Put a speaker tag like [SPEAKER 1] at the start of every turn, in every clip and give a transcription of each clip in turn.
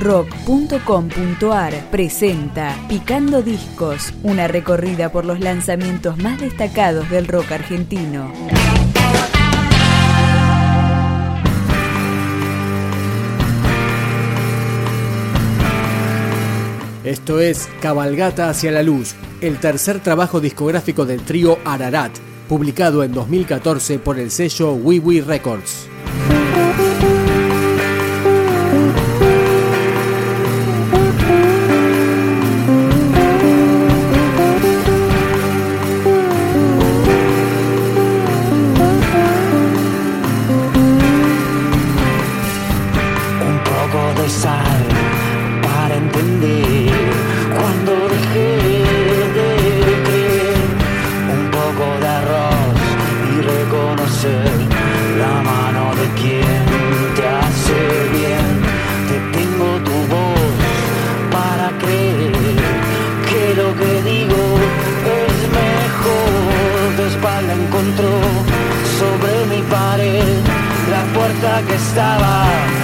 [SPEAKER 1] rock.com.ar presenta Picando Discos, una recorrida por los lanzamientos más destacados del rock argentino.
[SPEAKER 2] Esto es Cabalgata hacia la Luz, el tercer trabajo discográfico del trío Ararat, publicado en 2014 por el sello WeWe Records.
[SPEAKER 3] Que estaba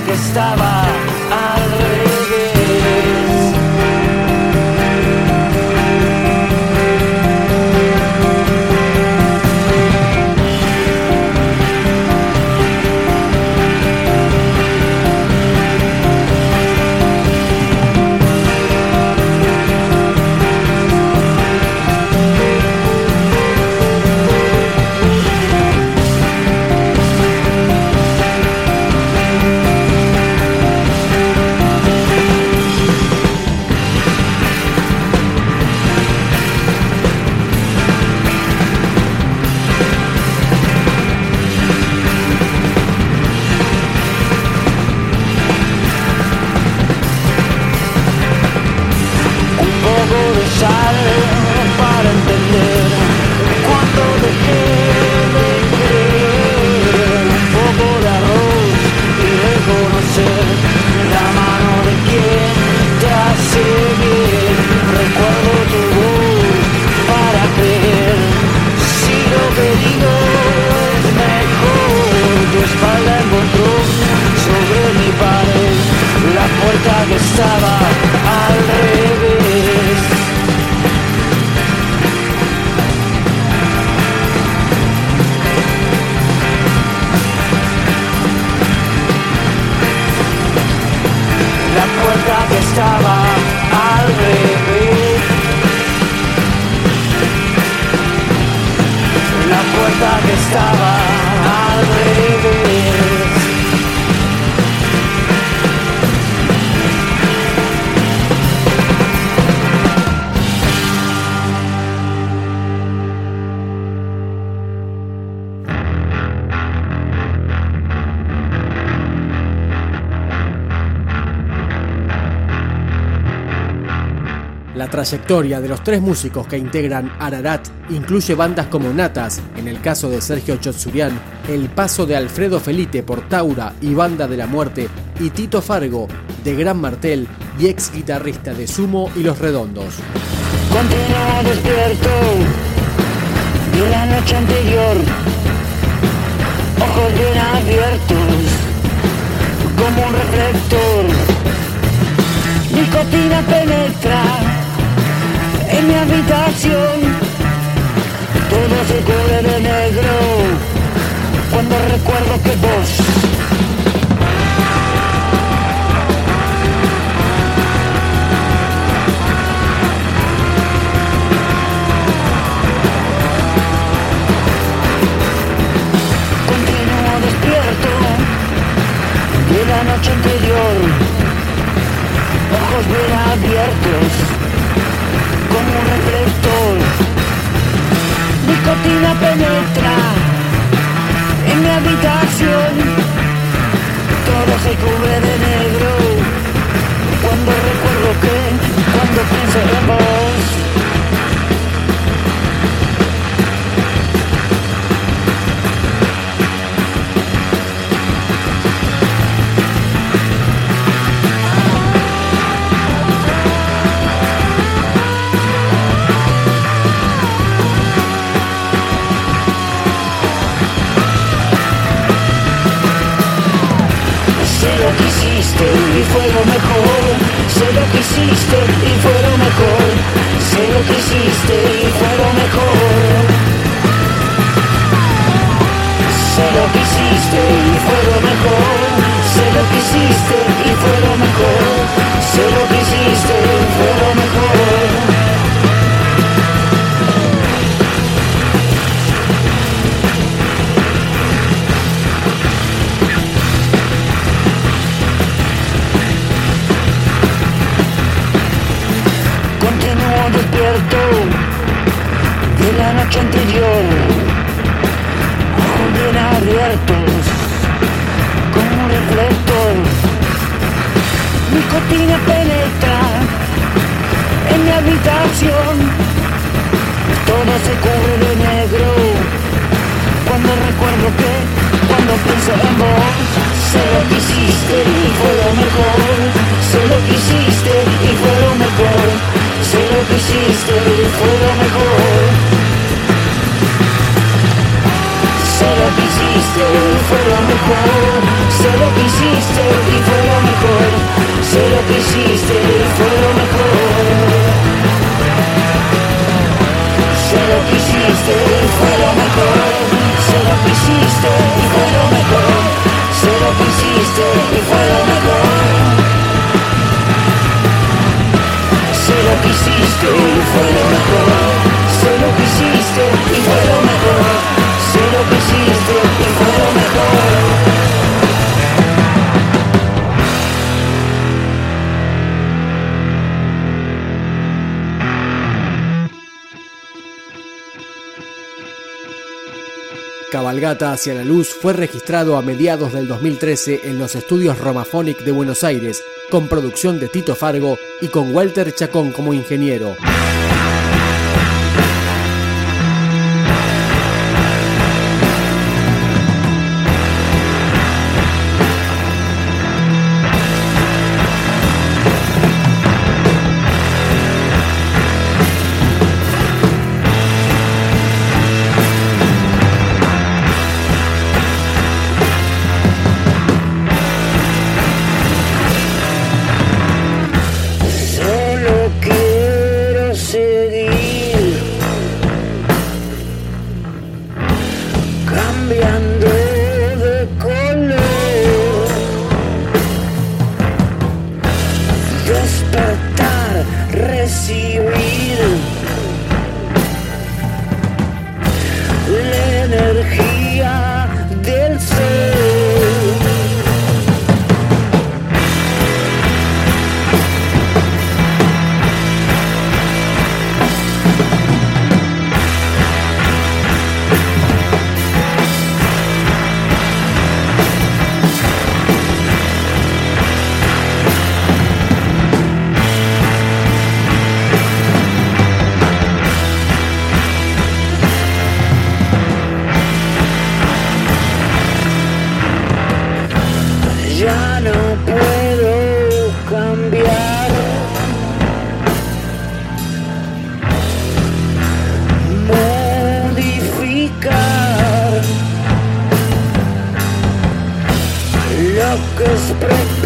[SPEAKER 3] que estaba al la que estaba
[SPEAKER 2] La trayectoria de los tres músicos que integran Ararat incluye bandas como Natas, en el caso de Sergio Chotsurian, el paso de Alfredo Felite por Taura y Banda de la Muerte, y Tito Fargo, de Gran Martel y ex guitarrista de Sumo y Los Redondos.
[SPEAKER 3] Despierto de la noche anterior, ojos bien abiertos como un reflector. Mi habitación. Todo se cubre de negro cuando recuerdo que vos Continúo despierto de la noche anterior, ojos bien abiertos como un fue lo mejor. Sé lo que hiciste y fue lo mejor. Sé lo que hiciste y fue lo mejor. Sé lo que hiciste y fue lo mejor. Sé lo que hiciste y fue mejor. Penetra en mi habitación, todo se cubre de negro. Cuando recuerdo que, cuando pienso en vos, sé lo que hiciste y fue lo mejor, sé lo que hiciste y fue lo mejor. Sé lo que hiciste y fue lo mejor. Sé lo que hiciste y fue lo mejor. Sé lo que hiciste y fue lo mejor. Sé lo que hiciste y fue lo mejor. Sé lo que hiciste y fue lo mejor. Sé lo que hiciste y fue lo mejor.
[SPEAKER 2] Cabalgata hacia la Luz fue registrado a mediados del 2013 en los estudios Romaphonic de Buenos Aires, con producción de Tito Fargo y con Walter Chacón como ingeniero.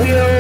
[SPEAKER 3] We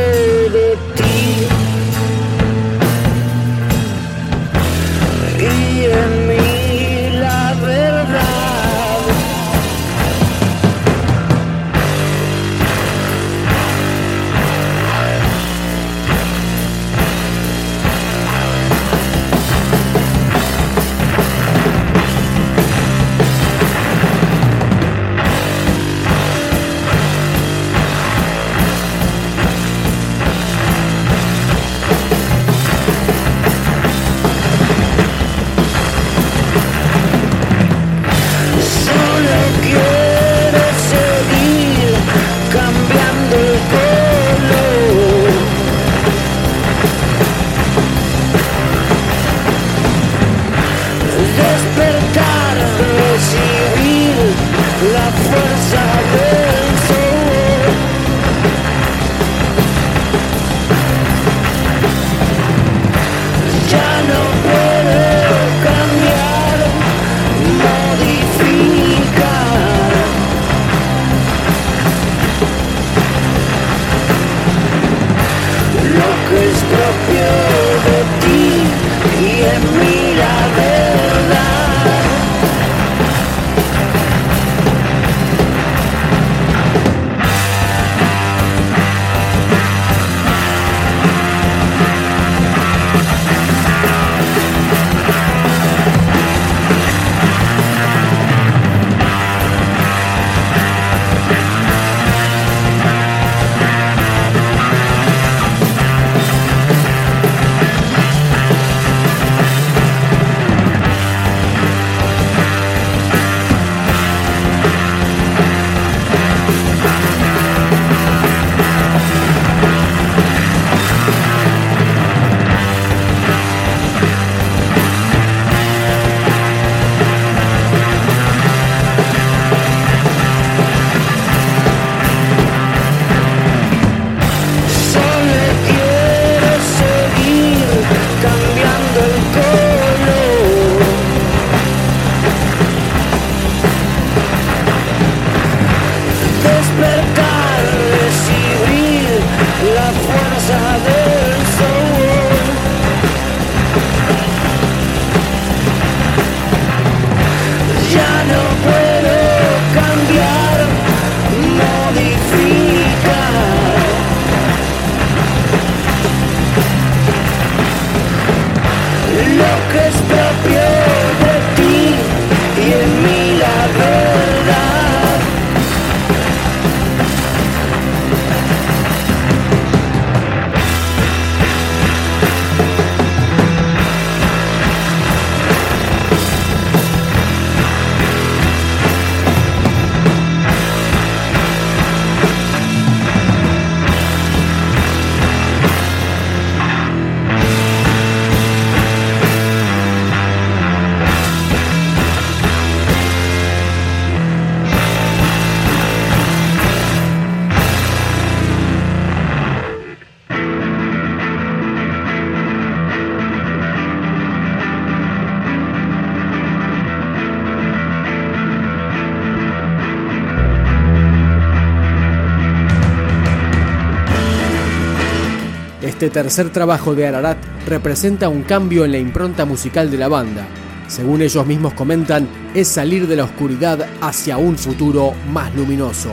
[SPEAKER 2] Este tercer trabajo de Ararat representa un cambio en la impronta musical de la banda. Según ellos mismos comentan, es salir de la oscuridad hacia un futuro más luminoso.